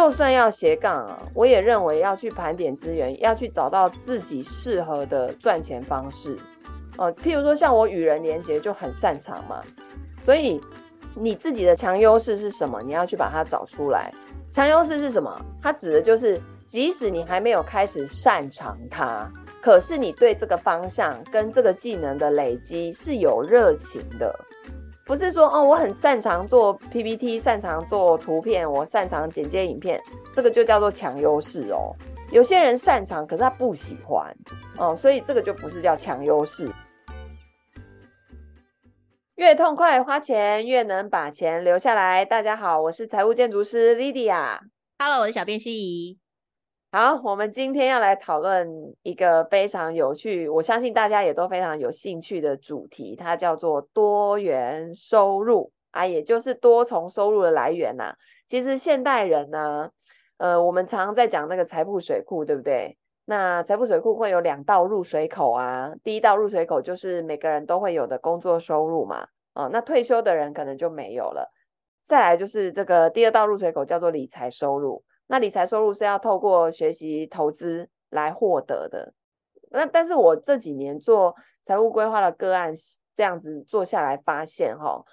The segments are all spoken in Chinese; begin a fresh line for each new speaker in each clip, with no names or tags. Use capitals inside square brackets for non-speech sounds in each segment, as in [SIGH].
就算要斜杠啊，我也认为要去盘点资源，要去找到自己适合的赚钱方式。哦、呃，譬如说像我与人连结就很擅长嘛，所以你自己的强优势是什么？你要去把它找出来。强优势是什么？它指的就是，即使你还没有开始擅长它，可是你对这个方向跟这个技能的累积是有热情的。不是说哦，我很擅长做 PPT，擅长做图片，我擅长剪接影片，这个就叫做强优势哦。有些人擅长，可是他不喜欢哦，所以这个就不是叫强优势。越痛快花钱，越能把钱留下来。大家好，我是财务建筑师 Lydia。
Hello，我是小编心怡。
好，我们今天要来讨论一个非常有趣，我相信大家也都非常有兴趣的主题，它叫做多元收入啊，也就是多重收入的来源呐、啊。其实现代人呢，呃，我们常常在讲那个财富水库，对不对？那财富水库会有两道入水口啊，第一道入水口就是每个人都会有的工作收入嘛，哦，那退休的人可能就没有了。再来就是这个第二道入水口叫做理财收入。那理财收入是要透过学习投资来获得的。那但是我这几年做财务规划的个案，这样子做下来发现，哈，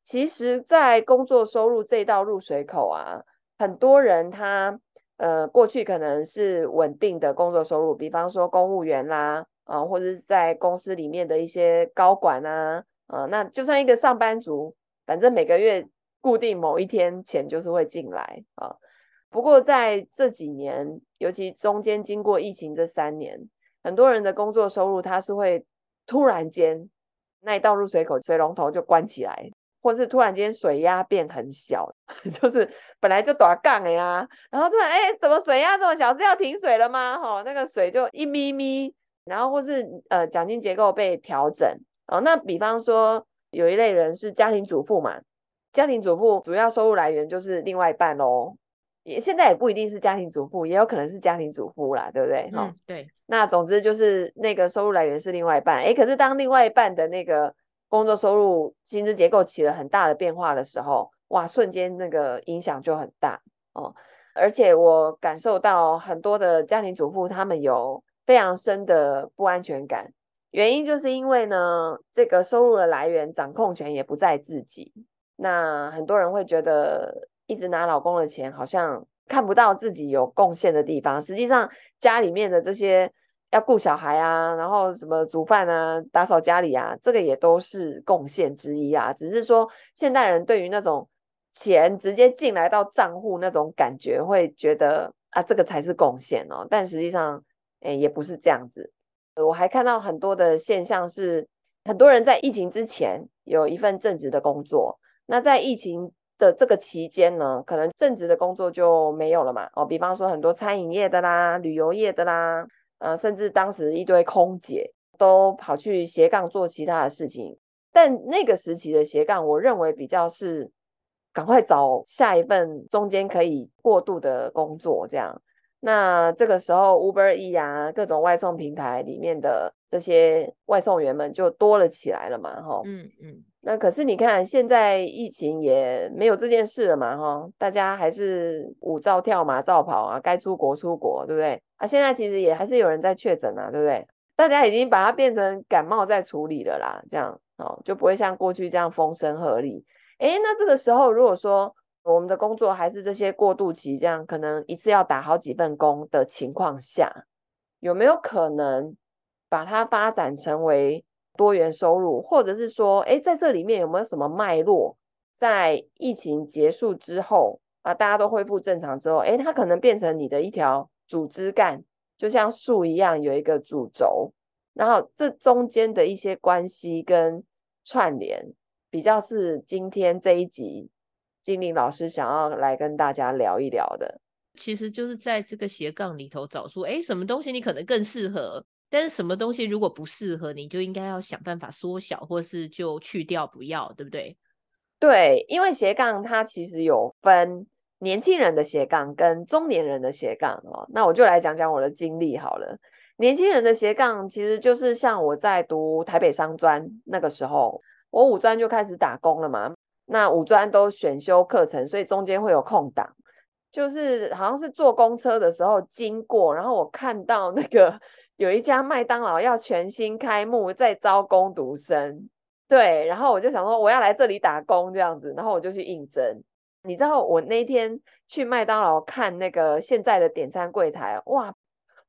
其实，在工作收入这道入水口啊，很多人他呃过去可能是稳定的工作收入，比方说公务员啦，啊，或者是在公司里面的一些高管啊，啊，那就算一个上班族，反正每个月固定某一天钱就是会进来啊。不过在这几年，尤其中间经过疫情这三年，很多人的工作收入它是会突然间那一道入水口水龙头就关起来，或是突然间水压变很小，[LAUGHS] 就是本来就短杠呀，然后突然哎，怎么水压这么小？是要停水了吗？哈，那个水就一咪咪，然后或是呃奖金结构被调整哦。那比方说有一类人是家庭主妇嘛，家庭主妇主要收入来源就是另外一半喽。也现在也不一定是家庭主妇，也有可能是家庭主妇啦，对不对？
嗯，对。
那总之就是那个收入来源是另外一半，诶，可是当另外一半的那个工作收入薪资结构起了很大的变化的时候，哇，瞬间那个影响就很大哦。而且我感受到很多的家庭主妇他们有非常深的不安全感，原因就是因为呢，这个收入的来源掌控权也不在自己。那很多人会觉得。一直拿老公的钱，好像看不到自己有贡献的地方。实际上，家里面的这些要顾小孩啊，然后什么煮饭啊、打扫家里啊，这个也都是贡献之一啊。只是说，现代人对于那种钱直接进来到账户那种感觉，会觉得啊，这个才是贡献哦。但实际上，哎，也不是这样子。我还看到很多的现象是，很多人在疫情之前有一份正职的工作，那在疫情的这个期间呢，可能正职的工作就没有了嘛。哦，比方说很多餐饮业的啦、旅游业的啦，呃，甚至当时一堆空姐都跑去斜杠做其他的事情。但那个时期的斜杠，我认为比较是赶快找下一份中间可以过渡的工作，这样。那这个时候，Uber E 啊，各种外送平台里面的这些外送员们就多了起来了嘛，哈。嗯嗯。那可是你看，现在疫情也没有这件事了嘛，哈，大家还是舞照跳，马照跑啊，该出国出国，对不对？啊，现在其实也还是有人在确诊啊，对不对？大家已经把它变成感冒在处理了啦，这样哦，就不会像过去这样风声鹤唳。诶，那这个时候如果说我们的工作还是这些过渡期，这样可能一次要打好几份工的情况下，有没有可能把它发展成为？多元收入，或者是说，哎，在这里面有没有什么脉络？在疫情结束之后啊，大家都恢复正常之后，哎，它可能变成你的一条主枝干，就像树一样有一个主轴，然后这中间的一些关系跟串联，比较是今天这一集菁羚老师想要来跟大家聊一聊的。
其实就是在这个斜杠里头找出，哎，什么东西你可能更适合。但是什么东西如果不适合你，就应该要想办法缩小，或是就去掉，不要，对不对？
对，因为斜杠它其实有分年轻人的斜杠跟中年人的斜杠哦。那我就来讲讲我的经历好了。年轻人的斜杠其实就是像我在读台北商专那个时候，我五专就开始打工了嘛。那五专都选修课程，所以中间会有空档。就是好像是坐公车的时候经过，然后我看到那个有一家麦当劳要全新开幕，在招工读生，对，然后我就想说我要来这里打工这样子，然后我就去应征。你知道我那天去麦当劳看那个现在的点餐柜台，哇，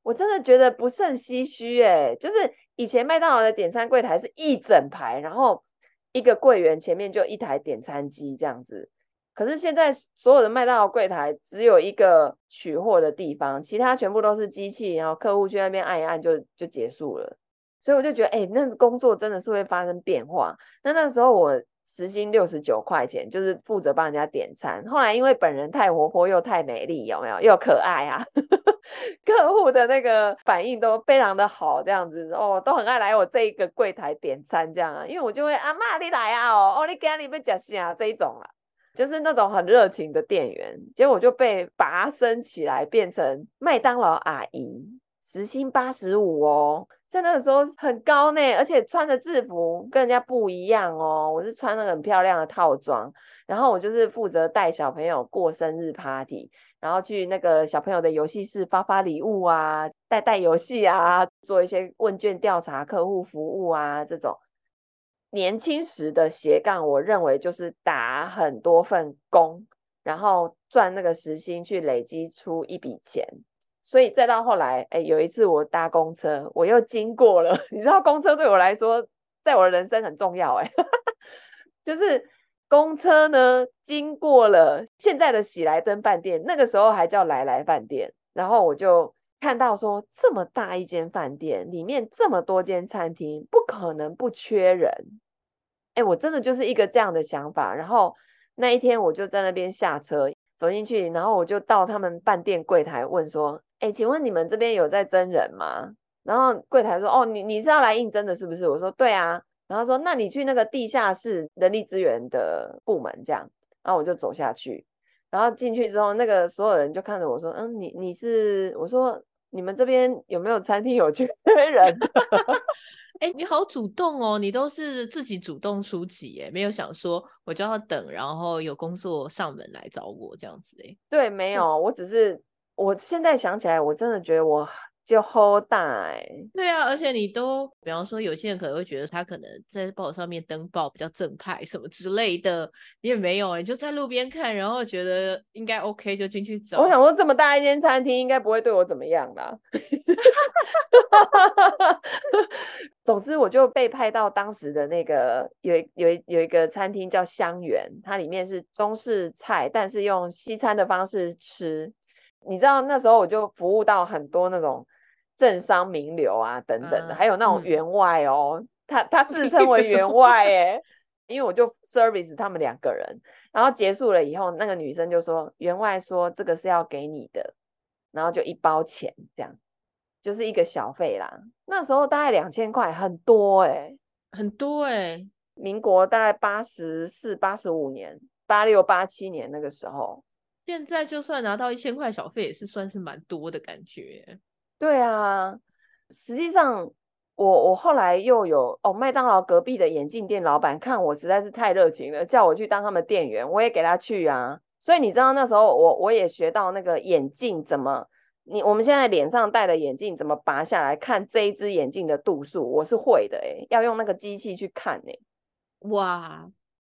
我真的觉得不胜唏嘘诶，就是以前麦当劳的点餐柜台是一整排，然后一个柜员前面就一台点餐机这样子。可是现在所有的麦当劳柜台只有一个取货的地方，其他全部都是机器，然后客户去那边按一按就就结束了。所以我就觉得，哎、欸，那工作真的是会发生变化。那那时候我时薪六十九块钱，就是负责帮人家点餐。后来因为本人太活泼又太美丽，有没有？又可爱啊，[LAUGHS] 客户的那个反应都非常的好，这样子哦，都很爱来我这一个柜台点餐这样啊。因为我就会阿妈你来啊，哦，哦你给你们讲啥这一种啊。就是那种很热情的店员，结果就被拔升起来，变成麦当劳阿姨，时薪八十五哦，在那个时候很高呢，而且穿的制服跟人家不一样哦，我是穿那个很漂亮的套装，然后我就是负责带小朋友过生日 party，然后去那个小朋友的游戏室发发礼物啊，带带游戏啊，做一些问卷调查、客户服务啊这种。年轻时的斜杠，我认为就是打很多份工，然后赚那个时薪去累积出一笔钱。所以再到后来，哎，有一次我搭公车，我又经过了。[LAUGHS] 你知道，公车对我来说，在我的人生很重要。哎，[LAUGHS] 就是公车呢，经过了现在的喜来登饭店，那个时候还叫来来饭店。然后我就看到说，这么大一间饭店，里面这么多间餐厅，不可能不缺人。哎，我真的就是一个这样的想法。然后那一天我就在那边下车走进去，然后我就到他们饭店柜台问说：“哎，请问你们这边有在征人吗？”然后柜台说：“哦，你你是要来应征的，是不是？”我说：“对啊。”然后说：“那你去那个地下室人力资源的部门这样。”然后我就走下去，然后进去之后，那个所有人就看着我说：“嗯，你你是？”我说：“你们这边有没有餐厅有缺人？” [LAUGHS]
哎，你好主动哦，你都是自己主动出击，哎，没有想说我就要等，然后有工作上门来找我这样子，哎，
对，没有，我只是我现在想起来，我真的觉得我。就好大哎，
对啊，而且你都，比方说，有些人可能会觉得他可能在报纸上面登报比较正派什么之类的，你也没有哎，你就在路边看，然后觉得应该 OK 就进去走。
我想说，这么大一间餐厅，应该不会对我怎么样啦。[LAUGHS] [LAUGHS] 总之，我就被派到当时的那个有有有一个餐厅叫香园，它里面是中式菜，但是用西餐的方式吃。你知道那时候我就服务到很多那种。政商名流啊，等等的，uh, 还有那种员外哦，嗯、他他自称为员 [LAUGHS] 外哎，因为我就 service 他们两个人，然后结束了以后，那个女生就说员外说这个是要给你的，然后就一包钱这样，就是一个小费啦。那时候大概两千块，很多哎、欸，
很多哎、欸。
民国大概八十四、八十五年、八六、八七年那个时候，
现在就算拿到一千块小费，也是算是蛮多的感觉。
对啊，实际上我我后来又有哦，麦当劳隔壁的眼镜店老板看我实在是太热情了，叫我去当他们店员，我也给他去啊。所以你知道那时候我我也学到那个眼镜怎么，你我们现在脸上戴的眼镜怎么拔下来看这一只眼镜的度数，我是会的诶，要用那个机器去看诶。
哇，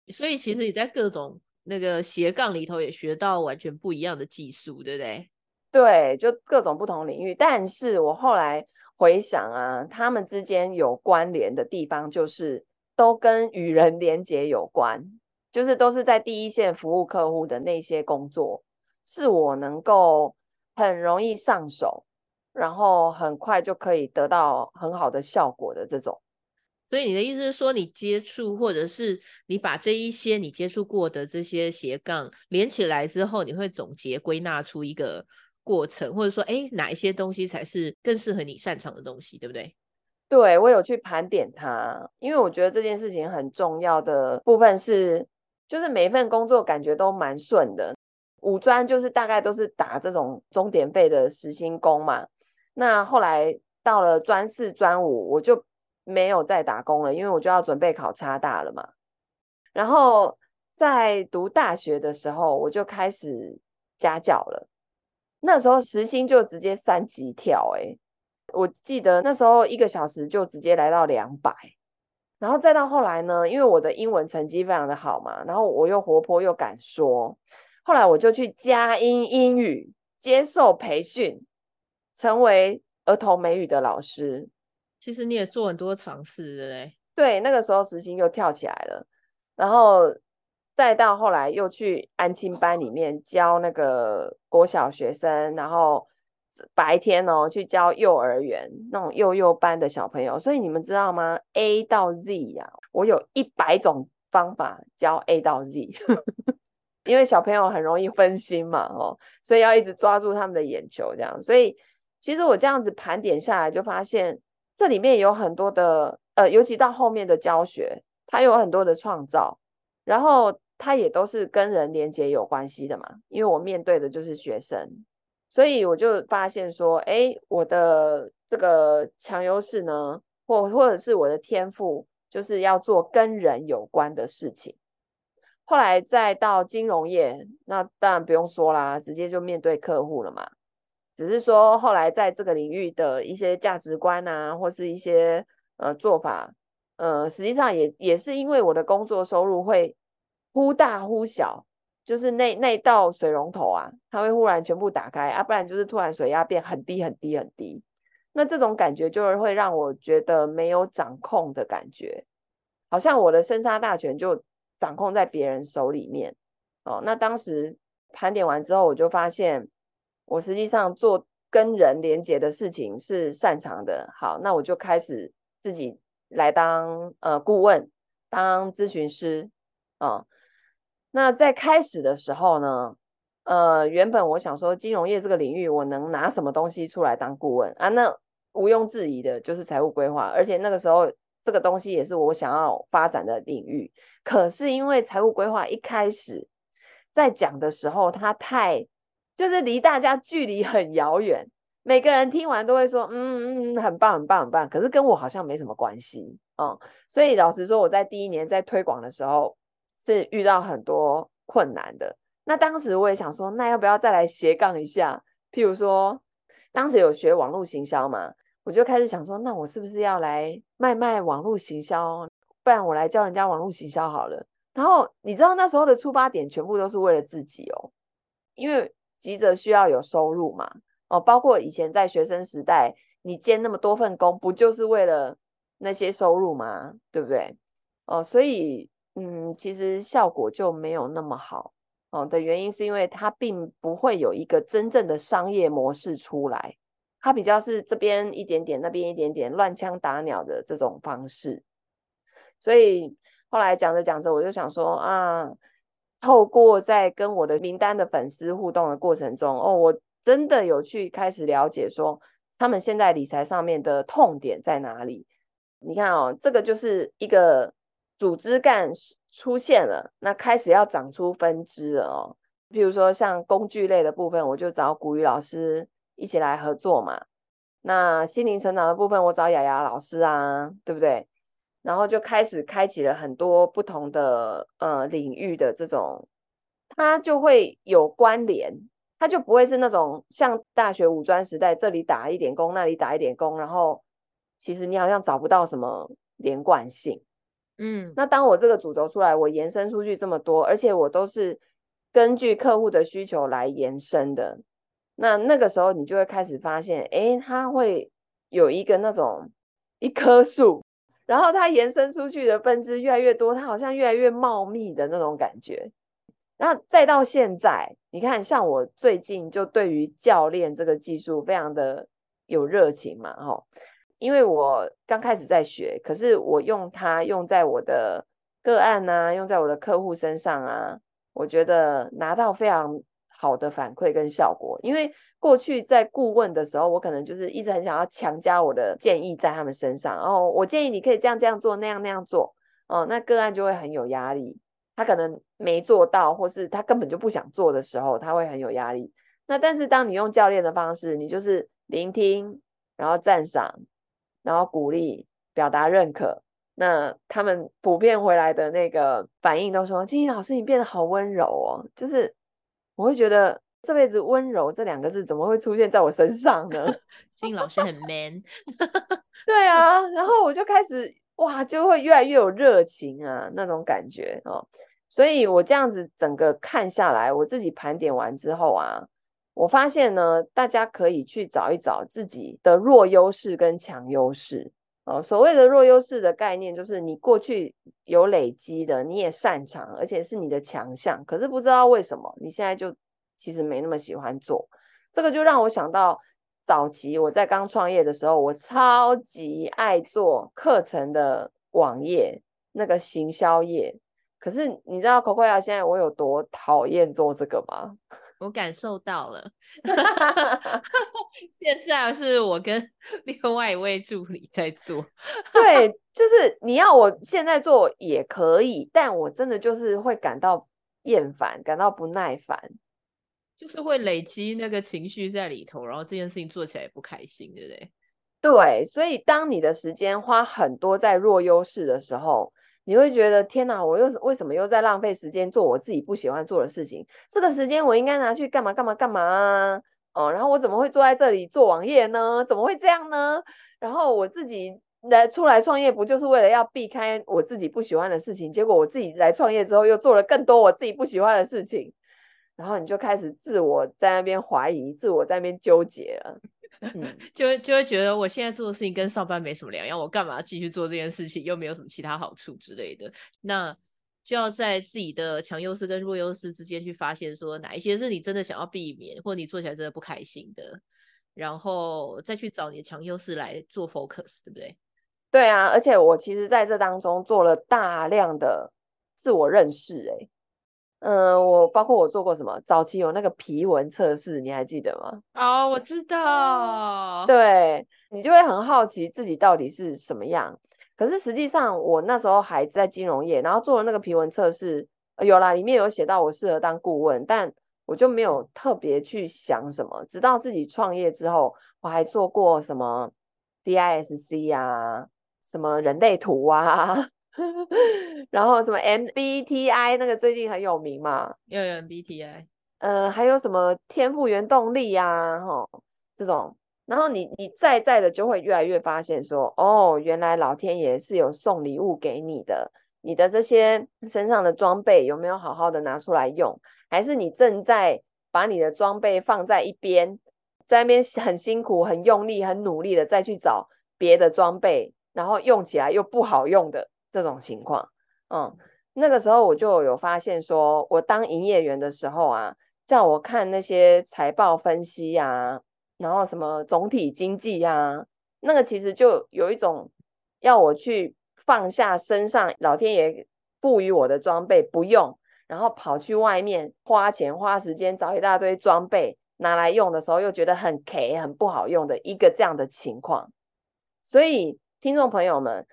所以其实你在各种那个斜杠里头也学到完全不一样的技术，对不对？
对，就各种不同领域，但是我后来回想啊，他们之间有关联的地方，就是都跟与人连接有关，就是都是在第一线服务客户的那些工作，是我能够很容易上手，然后很快就可以得到很好的效果的这种。
所以你的意思是说，你接触或者是你把这一些你接触过的这些斜杠连起来之后，你会总结归纳出一个。过程，或者说，哎，哪一些东西才是更适合你擅长的东西，对不对？
对，我有去盘点它，因为我觉得这件事情很重要的部分是，就是每一份工作感觉都蛮顺的。五专就是大概都是打这种钟点费的时薪工嘛。那后来到了专四、专五，我就没有再打工了，因为我就要准备考差大了嘛。然后在读大学的时候，我就开始。家教了。那时候时薪就直接三级跳，诶，我记得那时候一个小时就直接来到两百，然后再到后来呢，因为我的英文成绩非常的好嘛，然后我又活泼又敢说，后来我就去佳音英语接受培训，成为儿童美语的老师。
其实你也做很多尝试的嘞。
对，那个时候时薪又跳起来了，然后。再到后来又去安亲班里面教那个国小学生，然后白天哦去教幼儿园那种幼幼班的小朋友。所以你们知道吗？A 到 Z 呀、我有一百种方法教 A 到 Z，[LAUGHS] 因为小朋友很容易分心嘛，哦，所以要一直抓住他们的眼球，这样。所以其实我这样子盘点下来，就发现这里面有很多的，呃，尤其到后面的教学，它有很多的创造，然后。它也都是跟人连接有关系的嘛，因为我面对的就是学生，所以我就发现说，哎，我的这个强优势呢，或或者是我的天赋，就是要做跟人有关的事情。后来再到金融业，那当然不用说啦，直接就面对客户了嘛。只是说后来在这个领域的一些价值观啊，或是一些呃做法，呃，实际上也也是因为我的工作收入会。忽大忽小，就是那那道水龙头啊，它会忽然全部打开啊，不然就是突然水压变很低很低很低。那这种感觉就是会让我觉得没有掌控的感觉，好像我的生杀大权就掌控在别人手里面。哦，那当时盘点完之后，我就发现我实际上做跟人连接的事情是擅长的。好，那我就开始自己来当呃顾问，当咨询师啊。哦那在开始的时候呢，呃，原本我想说金融业这个领域，我能拿什么东西出来当顾问啊？那毋庸置疑的就是财务规划，而且那个时候这个东西也是我想要发展的领域。可是因为财务规划一开始在讲的时候，它太就是离大家距离很遥远，每个人听完都会说，嗯嗯，很棒很棒很棒，可是跟我好像没什么关系啊。嗯，所以老实说，我在第一年在推广的时候。是遇到很多困难的。那当时我也想说，那要不要再来斜杠一下？譬如说，当时有学网络行销嘛，我就开始想说，那我是不是要来卖卖网络行销？不然我来教人家网络行销好了。然后你知道那时候的出发点全部都是为了自己哦，因为急着需要有收入嘛。哦，包括以前在学生时代，你兼那么多份工，不就是为了那些收入吗？对不对？哦，所以。嗯，其实效果就没有那么好哦。的原因是因为它并不会有一个真正的商业模式出来，它比较是这边一点点，那边一点点，乱枪打鸟的这种方式。所以后来讲着讲着，我就想说啊，透过在跟我的名单的粉丝互动的过程中，哦，我真的有去开始了解说他们现在理财上面的痛点在哪里。你看哦，这个就是一个。组织干出现了，那开始要长出分支了哦。比如说像工具类的部分，我就找古雨老师一起来合作嘛。那心灵成长的部分，我找雅雅老师啊，对不对？然后就开始开启了很多不同的呃领域的这种，它就会有关联，它就不会是那种像大学五专时代，这里打一点工，那里打一点工，然后其实你好像找不到什么连贯性。嗯，那当我这个主轴出来，我延伸出去这么多，而且我都是根据客户的需求来延伸的。那那个时候，你就会开始发现，诶，它会有一个那种一棵树，然后它延伸出去的分支越来越多，它好像越来越茂密的那种感觉。然后再到现在，你看，像我最近就对于教练这个技术非常的有热情嘛，吼。因为我刚开始在学，可是我用它用在我的个案啊，用在我的客户身上啊，我觉得拿到非常好的反馈跟效果。因为过去在顾问的时候，我可能就是一直很想要强加我的建议在他们身上，然后我建议你可以这样这样做，那样那样做，哦，那个案就会很有压力。他可能没做到，或是他根本就不想做的时候，他会很有压力。那但是当你用教练的方式，你就是聆听，然后赞赏。然后鼓励、表达认可，那他们普遍回来的那个反应都说：“菁羚老师，你变得好温柔哦。”就是我会觉得这辈子温柔这两个字怎么会出现在我身上呢？[LAUGHS]
金老师很 man，[LAUGHS]
对啊，然后我就开始哇，就会越来越有热情啊，那种感觉哦。所以我这样子整个看下来，我自己盘点完之后啊，我发现呢，大家可以去找一找自己的弱优势跟强优势哦。所谓的弱优势的概念，就是你过去有累积的，你也擅长，而且是你的强项，可是不知道为什么你现在就其实没那么喜欢做。这个就让我想到早期我在刚创业的时候，我超级爱做课程的网页，那个行销业。可是你知道 Cocoa 现在我有多讨厌做这个吗？
我感受到了，[LAUGHS] 现在是我跟 [LAUGHS] 另外一位助理在做。[LAUGHS]
对，就是你要我现在做也可以，但我真的就是会感到厌烦，感到不耐烦，
就是会累积那个情绪在里头，然后这件事情做起来也不开心，对不对？
对，所以当你的时间花很多在弱优势的时候。你会觉得天哪，我又为什么又在浪费时间做我自己不喜欢做的事情？这个时间我应该拿去干嘛干嘛干嘛啊？哦，然后我怎么会坐在这里做网页呢？怎么会这样呢？然后我自己来出来创业，不就是为了要避开我自己不喜欢的事情？结果我自己来创业之后，又做了更多我自己不喜欢的事情，然后你就开始自我在那边怀疑，自我在那边纠结了。
嗯，[LAUGHS] 就会就会觉得我现在做的事情跟上班没什么两样，我干嘛继续做这件事情？又没有什么其他好处之类的。那就要在自己的强优势跟弱优势之间去发现，说哪一些是你真的想要避免，或者你做起来真的不开心的，然后再去找你的强优势来做 focus，对不对？
对啊，而且我其实在这当中做了大量的自我认识，欸，嗯，我包括我做过什么，早期有那个皮纹测试，你还记得吗？
哦，我知道。
对，你就会很好奇自己到底是什么样。可是实际上，我那时候还在金融业，然后做了那个皮纹测试，有啦，里面有写到我适合当顾问，但我就没有特别去想什么。直到自己创业之后，我还做过什么 DISC 啊，什么人类图啊。[LAUGHS] 然后什么 MBTI 那个最近很有名嘛？
又有 MBTI，
呃，还有什么天赋原动力呀、啊？哈，这种，然后你你再在的就会越来越发现说，哦，原来老天爷是有送礼物给你的，你的这些身上的装备有没有好好的拿出来用？还是你正在把你的装备放在一边，在那边很辛苦、很用力、很努力的再去找别的装备，然后用起来又不好用的？这种情况，嗯，那个时候我就有发现说，我当营业员的时候啊，叫我看那些财报分析呀、然后什么总体经济呀、那个其实就有一种要我去放下身上老天爷赋予我的装备不用，然后跑去外面花钱花时间找一大堆装备拿来用的时候，又觉得很 K 很不好用的一个这样的情况。所以听众朋友们。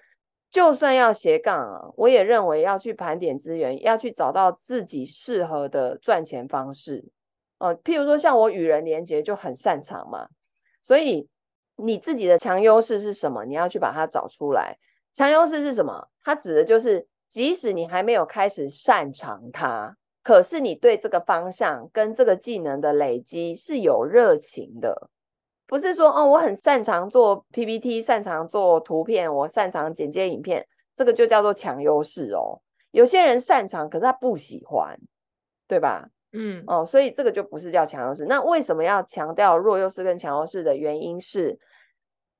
就算要斜杠啊，我也认为要去盘点资源，要去找到自己适合的赚钱方式。呃，譬如说像我与人连结就很擅长嘛，所以你自己的强优势是什么？你要去把它找出来。强优势是什么？它指的就是，即使你还没有开始擅长它，可是你对这个方向跟这个技能的累积是有热情的。不是说哦，我很擅长做 PPT，擅长做图片，我擅长剪接影片，这个就叫做强优势哦。有些人擅长，可是他不喜欢，对吧？
嗯，
哦，所以这个就不是叫强优势。那为什么要强调弱优势跟强优势的原因是，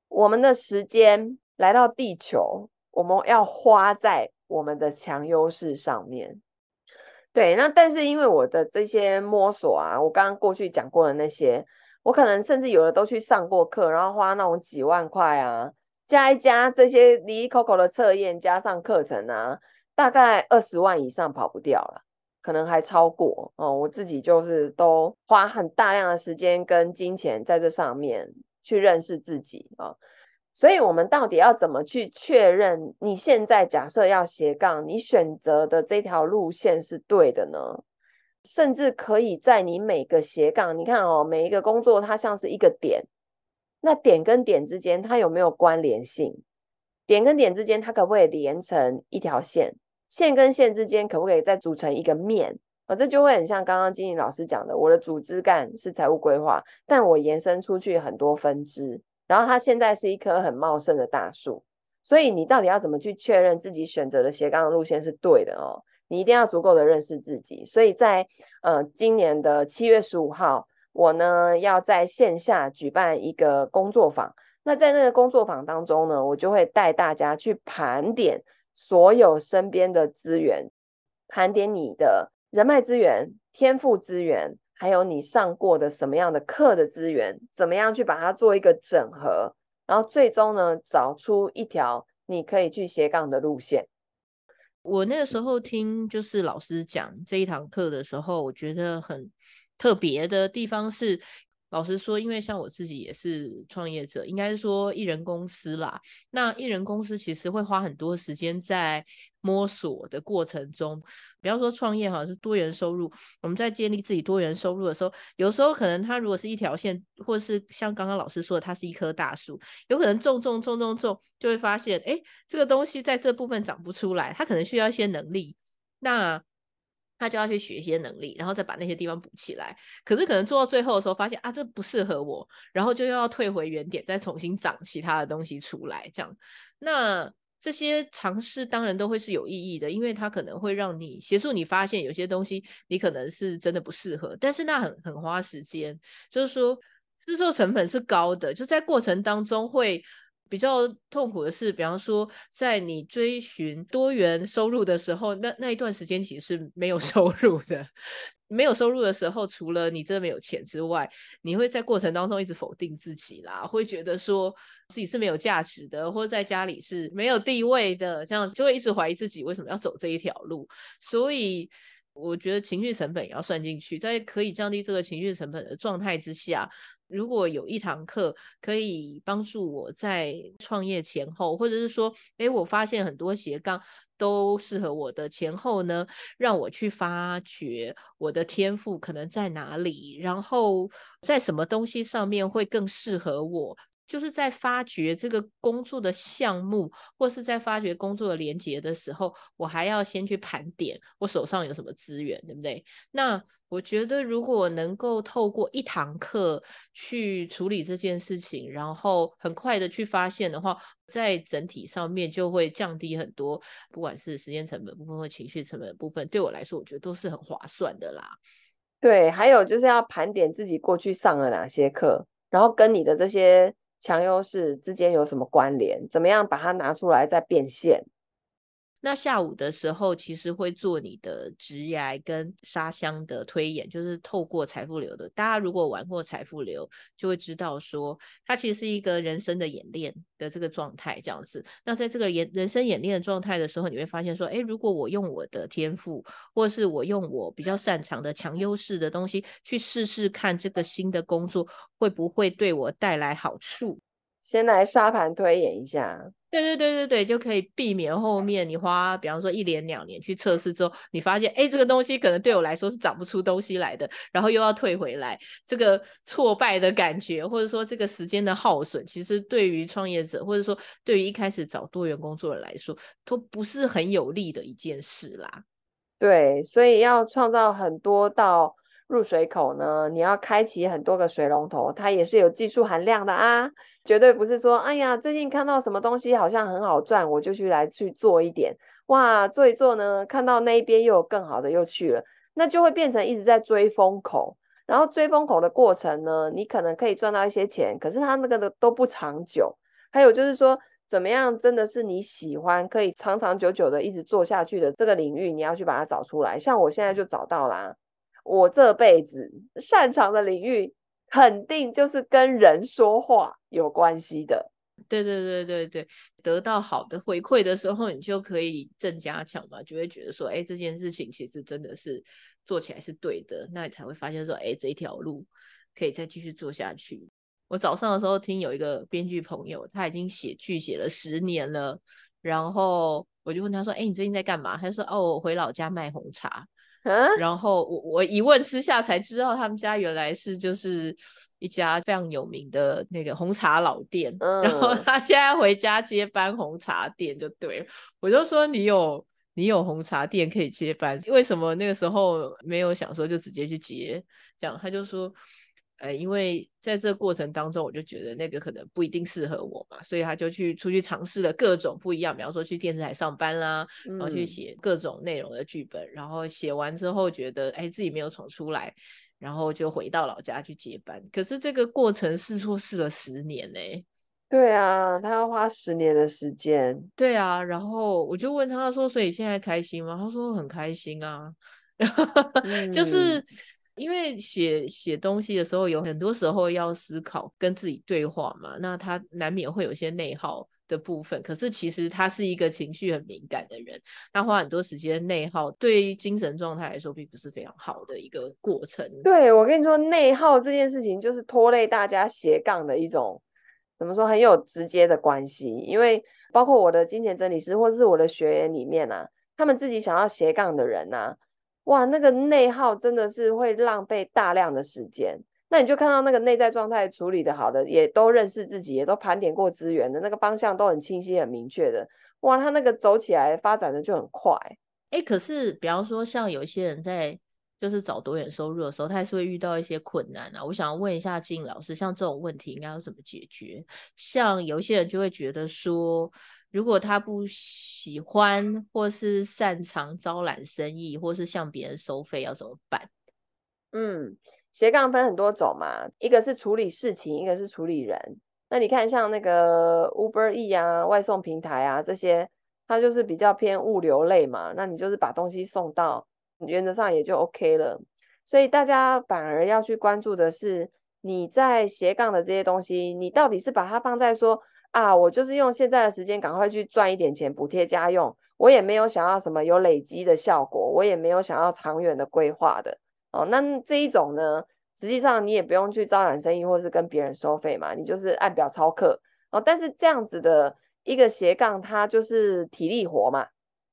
我们的时间来到地球，我们要花在我们的强优势上面。对，那但是因为我的这些摸索啊，我刚刚过去讲过的那些。我可能甚至有的都去上过课，然后花那种几万块啊，加一加这些哩哩抠抠的测验，加上课程啊，大概二十万以上跑不掉了，可能还超过哦。我自己就是都花很大量的时间跟金钱在这上面去认识自己啊，所以我们到底要怎么去确认你现在假设要斜杠，你选择的这条路线是对的呢？甚至可以在你每个斜杠，你看哦，每一个工作它像是一个点，那点跟点之间它有没有关联性？点跟点之间它可不可以连成一条线？线跟线之间可不可以再组成一个面？啊，这就会很像刚刚经理老师讲的，我的主枝干是财务规划，但我延伸出去很多分支，然后它现在是一棵很茂盛的大树。所以你到底要怎么去确认自己选择的斜杠的路线是对的哦？你一定要足够的认识自己。所以在呃今年的七月十五号，我呢要在线下举办一个工作坊。那在那个工作坊当中呢，我就会带大家去盘点所有身边的资源，盘点你的人脉资源、天赋资源，还有你上过的什么样的课的资源，怎么样去把它做一个整合，然后最终呢，找出一条你可以去斜杠的路线。
我那个时候听就是老师讲这一堂课的时候，我觉得很特别的地方是。老实说，因为像我自己也是创业者，应该是说艺人公司啦。那艺人公司其实会花很多时间在摸索的过程中。不要说创业好像是多元收入，我们在建立自己多元收入的时候，有时候可能它如果是一条线，或是像刚刚老师说的，它是一棵大树，有可能种种种种种，就会发现，哎，这个东西在这部分长不出来，它可能需要一些能力。那他就要去学一些能力，然后再把那些地方补起来。可是可能做到最后的时候，发现啊，这不适合我，然后就又要退回原点，再重新长其他的东西出来。这样，那这些尝试当然都会是有意义的，因为它可能会让你协助你发现有些东西你可能是真的不适合，但是那很很花时间，就是说制作成本是高的，就在过程当中会。比较痛苦的是，比方说，在你追寻多元收入的时候，那那一段时间其实是没有 [LAUGHS] 收入的。没有收入的时候，除了你真的没有钱之外，你会在过程当中一直否定自己啦，会觉得说自己是没有价值的，或者在家里是没有地位的，这样子就会一直怀疑自己为什么要走这一条路。所以，我觉得情绪成本也要算进去，在可以降低这个情绪成本的状态之下。如果有一堂课可以帮助我在创业前后，或者是说，诶，我发现很多斜杠都适合我的前后呢，让我去发掘我的天赋可能在哪里，然后在什么东西上面会更适合我。就是在发掘这个工作的项目，或是在发掘工作的连接的时候，我还要先去盘点我手上有什么资源，对不对？那我觉得，如果能够透过一堂课去处理这件事情，然后很快的去发现的话，在整体上面就会降低很多，不管是时间成本部分或情绪成本部分，对我来说，我觉得都是很划算的啦。
对，还有就是要盘点自己过去上了哪些课，然后跟你的这些。强优势之间有什么关联？怎么样把它拿出来再变现？
那下午的时候，其实会做你的职涯跟沙箱的推演，就是透过财富流的。大家如果玩过财富流，就会知道说，它其实是一个人生的演练的这个状态，这样子。那在这个演人生演练的状态的时候，你会发现说，诶，如果我用我的天赋，或是我用我比较擅长的强优势的东西去试试看，这个新的工作会不会对我带来好处？
先来沙盘推演一下，
对对对对对，就可以避免后面你花，比方说一年两年去测试之后，你发现哎，这个东西可能对我来说是长不出东西来的，然后又要退回来，这个挫败的感觉，或者说这个时间的耗损，其实对于创业者，或者说对于一开始找多元工作者来说，都不是很有利的一件事啦。
对，所以要创造很多道入水口呢，你要开启很多个水龙头，它也是有技术含量的啊。绝对不是说，哎呀，最近看到什么东西好像很好赚，我就去来去做一点。哇，做一做呢，看到那一边又有更好的，又去了，那就会变成一直在追风口。然后追风口的过程呢，你可能可以赚到一些钱，可是它那个的都不长久。还有就是说，怎么样真的是你喜欢，可以长长久久的一直做下去的这个领域，你要去把它找出来。像我现在就找到啦，我这辈子擅长的领域。肯定就是跟人说话有关系的。
对对对对对，得到好的回馈的时候，你就可以正加强嘛，就会觉得说，哎，这件事情其实真的是做起来是对的，那你才会发现说，哎，这一条路可以再继续做下去。我早上的时候听有一个编剧朋友，他已经写剧写了十年了，然后我就问他说，哎，你最近在干嘛？他就说，哦，我回老家卖红茶。然后我我一问之下才知道，他们家原来是就是一家非常有名的那个红茶老店。嗯、然后他现在回家接班红茶店就对了。我就说，你有你有红茶店可以接班，为什么那个时候没有想说就直接去接？这样他就说。呃，因为在这个过程当中，我就觉得那个可能不一定适合我嘛，所以他就去出去尝试了各种不一样，比方说去电视台上班啦，然后去写各种内容的剧本，嗯、然后写完之后觉得哎自己没有闯出来，然后就回到老家去接班。可是这个过程试错试了十年呢、欸。
对啊，他要花十年的时间。
对啊，然后我就问他说：“所以现在开心吗？”他说：“很开心啊。[LAUGHS] ”就是。因为写写东西的时候，有很多时候要思考跟自己对话嘛，那他难免会有些内耗的部分。可是其实他是一个情绪很敏感的人，他花很多时间内耗，对于精神状态来说并不是非常好的一个过程。
对，我跟你说，内耗这件事情就是拖累大家斜杠的一种，怎么说很有直接的关系。因为包括我的金钱整理师或是我的学员里面啊，他们自己想要斜杠的人啊。哇，那个内耗真的是会浪费大量的时间。那你就看到那个内在状态处理的好的，也都认识自己，也都盘点过资源的那个方向都很清晰、很明确的。哇，他那个走起来发展的就很快。
哎，可是比方说，像有一些人在就是找多元收入的时候，他还是会遇到一些困难啊。我想要问一下金老师，像这种问题应该要怎么解决？像有一些人就会觉得说。如果他不喜欢或是擅长招揽生意，或是向别人收费，要怎么办？
嗯，斜杠分很多种嘛，一个是处理事情，一个是处理人。那你看，像那个 Uber E 啊，外送平台啊，这些，它就是比较偏物流类嘛。那你就是把东西送到，原则上也就 OK 了。所以大家反而要去关注的是，你在斜杠的这些东西，你到底是把它放在说。啊，我就是用现在的时间赶快去赚一点钱补贴家用，我也没有想要什么有累积的效果，我也没有想要长远的规划的哦。那这一种呢，实际上你也不用去招揽生意或是跟别人收费嘛，你就是按表操课哦。但是这样子的一个斜杠，它就是体力活嘛，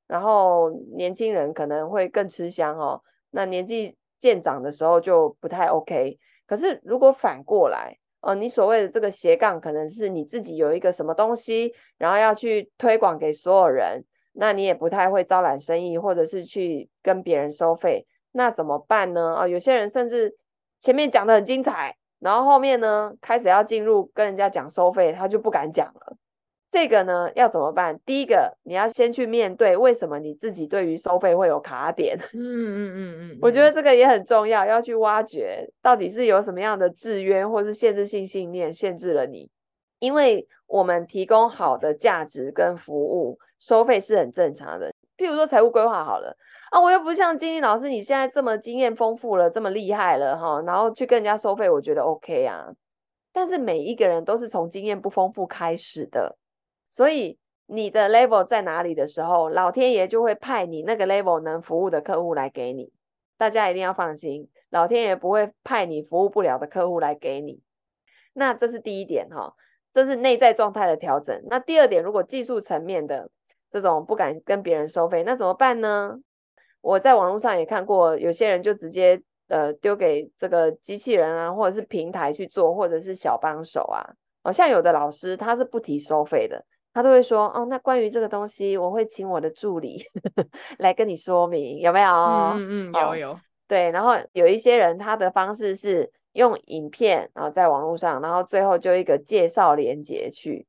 然后年轻人可能会更吃香哦。那年纪渐长的时候就不太 OK。可是如果反过来，哦，你所谓的这个斜杠，可能是你自己有一个什么东西，然后要去推广给所有人，那你也不太会招揽生意，或者是去跟别人收费，那怎么办呢？哦，有些人甚至前面讲的很精彩，然后后面呢，开始要进入跟人家讲收费，他就不敢讲了。这个呢，要怎么办？第一个，你要先去面对为什么你自己对于收费会有卡点。嗯嗯嗯嗯，我觉得这个也很重要，要去挖掘到底是有什么样的制约或是限制性信念限制了你。因为我们提供好的价值跟服务，收费是很正常的。譬如说财务规划好了啊，我又不像金英老师，你现在这么经验丰富了，这么厉害了哈，然后去跟人家收费，我觉得 OK 啊。但是每一个人都是从经验不丰富开始的。所以你的 level 在哪里的时候，老天爷就会派你那个 level 能服务的客户来给你。大家一定要放心，老天爷不会派你服务不了的客户来给你。那这是第一点哈，这是内在状态的调整。那第二点，如果技术层面的这种不敢跟别人收费，那怎么办呢？我在网络上也看过，有些人就直接呃丢给这个机器人啊，或者是平台去做，或者是小帮手啊。哦，像有的老师他是不提收费的。他都会说哦，那关于这个东西，我会请我的助理呵 [LAUGHS] 呵来跟你说明，有没有？
嗯嗯，有有。
对，然后有一些人他的方式是用影片，然后在网络上，然后最后就一个介绍连接去，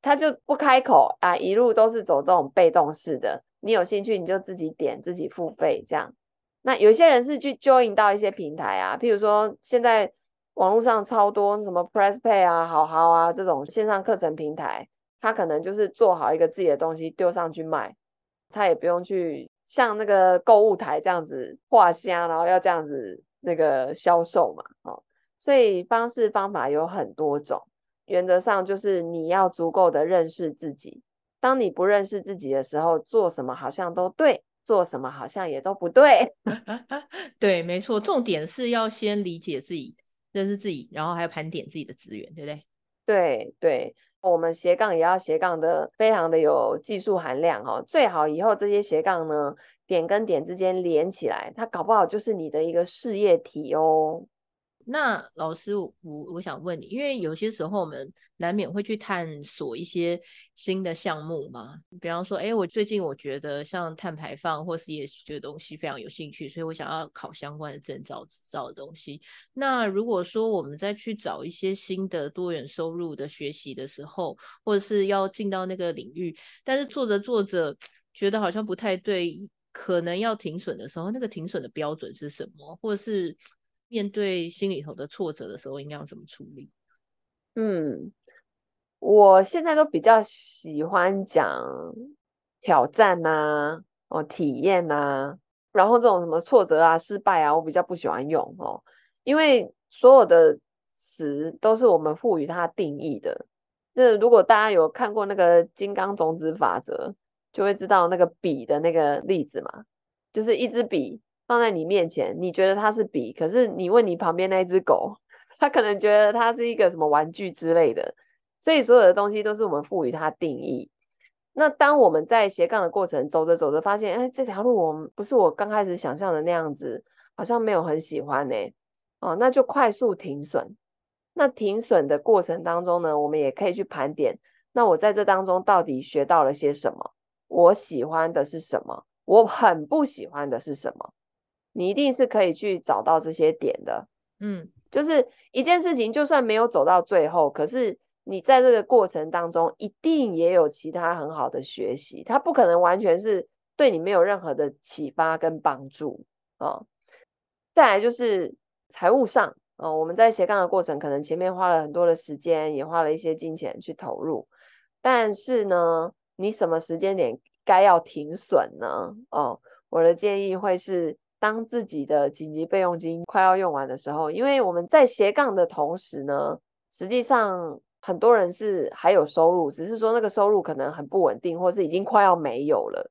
他就不开口啊，一路都是走这种被动式的。你有兴趣你就自己点，自己付费这样。那有些人是去 join 到一些平台啊，譬如说现在网络上超多什么 PressPlay 啊、好好啊这种线上课程平台。他可能就是做好一个自己的东西丢上去卖，他也不用去像那个购物台这样子画虾，然后要这样子那个销售嘛，哦，所以方式方法有很多种，原则上就是你要足够的认识自己。当你不认识自己的时候，做什么好像都对，做什么好像也都不对。[LAUGHS]
对，没错，重点是要先理解自己，认识自己，然后还要盘点自己的资源，对不对？
对对。我们斜杠也要斜杠的非常的有技术含量哦，最好以后这些斜杠呢，点跟点之间连起来，它搞不好就是你的一个事业体哦。
那老师，我我想问你，因为有些时候我们难免会去探索一些新的项目嘛。比方说，哎，我最近我觉得像碳排放或是 ESG 这个东西非常有兴趣，所以我想要考相关的证照、执照的东西。那如果说我们再去找一些新的多元收入的学习的时候，或者是要进到那个领域，但是做着做着觉得好像不太对，可能要停损的时候，那个停损的标准是什么？或者是？面对心里头的挫折的时候，应该要怎么处理？
嗯，我现在都比较喜欢讲挑战啊，哦，体验啊，然后这种什么挫折啊、失败啊，我比较不喜欢用哦，因为所有的词都是我们赋予它定义的。那如果大家有看过那个金刚种子法则，就会知道那个笔的那个例子嘛，就是一支笔。放在你面前，你觉得它是笔，可是你问你旁边那只狗，[LAUGHS] 它可能觉得它是一个什么玩具之类的。所以所有的东西都是我们赋予它定义。那当我们在斜杠的过程走着走着，发现哎，这条路我们不是我刚开始想象的那样子，好像没有很喜欢呢。哦，那就快速停损。那停损的过程当中呢，我们也可以去盘点。那我在这当中到底学到了些什么？我喜欢的是什么？我很不喜欢的是什么？你一定是可以去找到这些点的，
嗯，
就是一件事情，就算没有走到最后，可是你在这个过程当中，一定也有其他很好的学习，它不可能完全是对你没有任何的启发跟帮助啊、哦。再来就是财务上，哦，我们在斜杠的过程，可能前面花了很多的时间，也花了一些金钱去投入，但是呢，你什么时间点该要停损呢？哦，我的建议会是。当自己的紧急备用金快要用完的时候，因为我们在斜杠的同时呢，实际上很多人是还有收入，只是说那个收入可能很不稳定，或是已经快要没有了。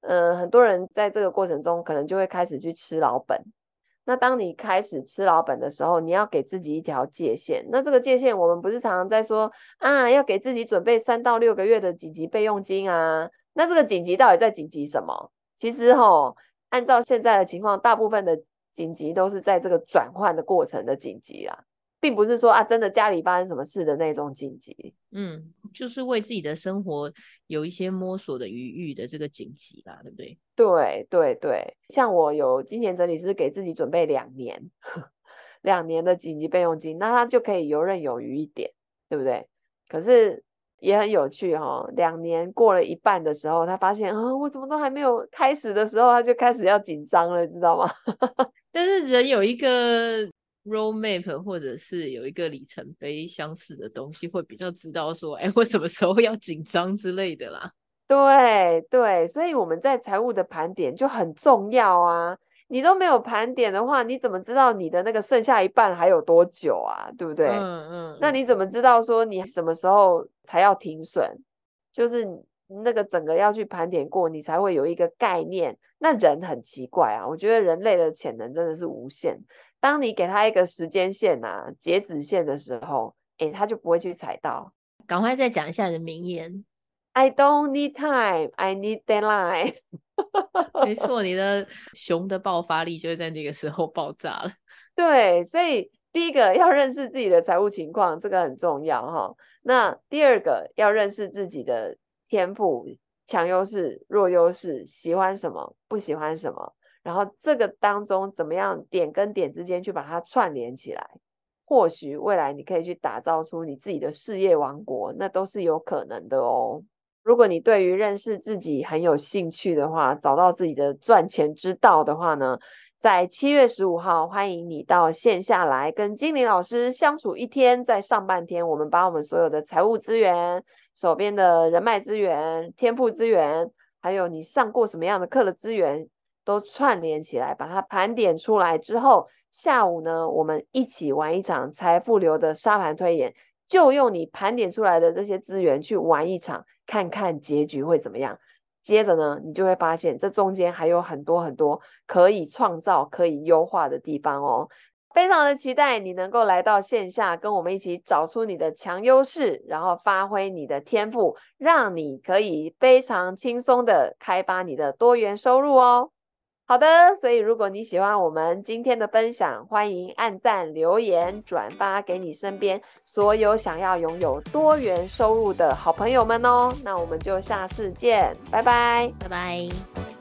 呃，很多人在这个过程中可能就会开始去吃老本。那当你开始吃老本的时候，你要给自己一条界限。那这个界限，我们不是常常在说啊，要给自己准备三到六个月的紧急备用金啊？那这个紧急到底在紧急什么？其实齁。按照现在的情况，大部分的紧急都是在这个转换的过程的紧急啦，并不是说啊，真的家里发生什么事的那种紧急。
嗯，就是为自己的生活有一些摸索的余裕的这个紧急啦，对不对？
对对对，像我有今年整理师给自己准备两年，[LAUGHS] 两年的紧急备用金，那他就可以游刃有余一点，对不对？可是。也很有趣哈、哦，两年过了一半的时候，他发现啊、哦，我怎么都还没有开始的时候，他就开始要紧张了，知道吗？[LAUGHS]
但是人有一个 roadmap 或者是有一个里程碑相似的东西，会比较知道说，哎，我什么时候要紧张之类的啦。
对对，所以我们在财务的盘点就很重要啊。你都没有盘点的话，你怎么知道你的那个剩下一半还有多久啊？对不对？
嗯嗯。
那你怎么知道说你什么时候才要停损？就是那个整个要去盘点过，你才会有一个概念。那人很奇怪啊，我觉得人类的潜能真的是无限。当你给他一个时间线啊，截止线的时候，诶，他就不会去踩到。
赶快再讲一下你的名言。
I don't need time, I need deadline。[LAUGHS]
没错，你的熊的爆发力就会在那个时候爆炸了。[LAUGHS]
对，所以第一个要认识自己的财务情况，这个很重要哈。那第二个要认识自己的天赋、强优势、弱优势，喜欢什么，不喜欢什么，然后这个当中怎么样点跟点之间去把它串联起来，或许未来你可以去打造出你自己的事业王国，那都是有可能的哦。如果你对于认识自己很有兴趣的话，找到自己的赚钱之道的话呢，在七月十五号，欢迎你到线下来跟精灵老师相处一天。在上半天，我们把我们所有的财务资源、手边的人脉资源、天赋资源，还有你上过什么样的课的资源，都串联起来，把它盘点出来之后，下午呢，我们一起玩一场财富流的沙盘推演。就用你盘点出来的这些资源去玩一场，看看结局会怎么样。接着呢，你就会发现这中间还有很多很多可以创造、可以优化的地方哦。非常的期待你能够来到线下，跟我们一起找出你的强优势，然后发挥你的天赋，让你可以非常轻松的开发你的多元收入哦。好的，所以如果你喜欢我们今天的分享，欢迎按赞、留言、转发给你身边所有想要拥有多元收入的好朋友们哦。那我们就下次见，拜拜，
拜拜。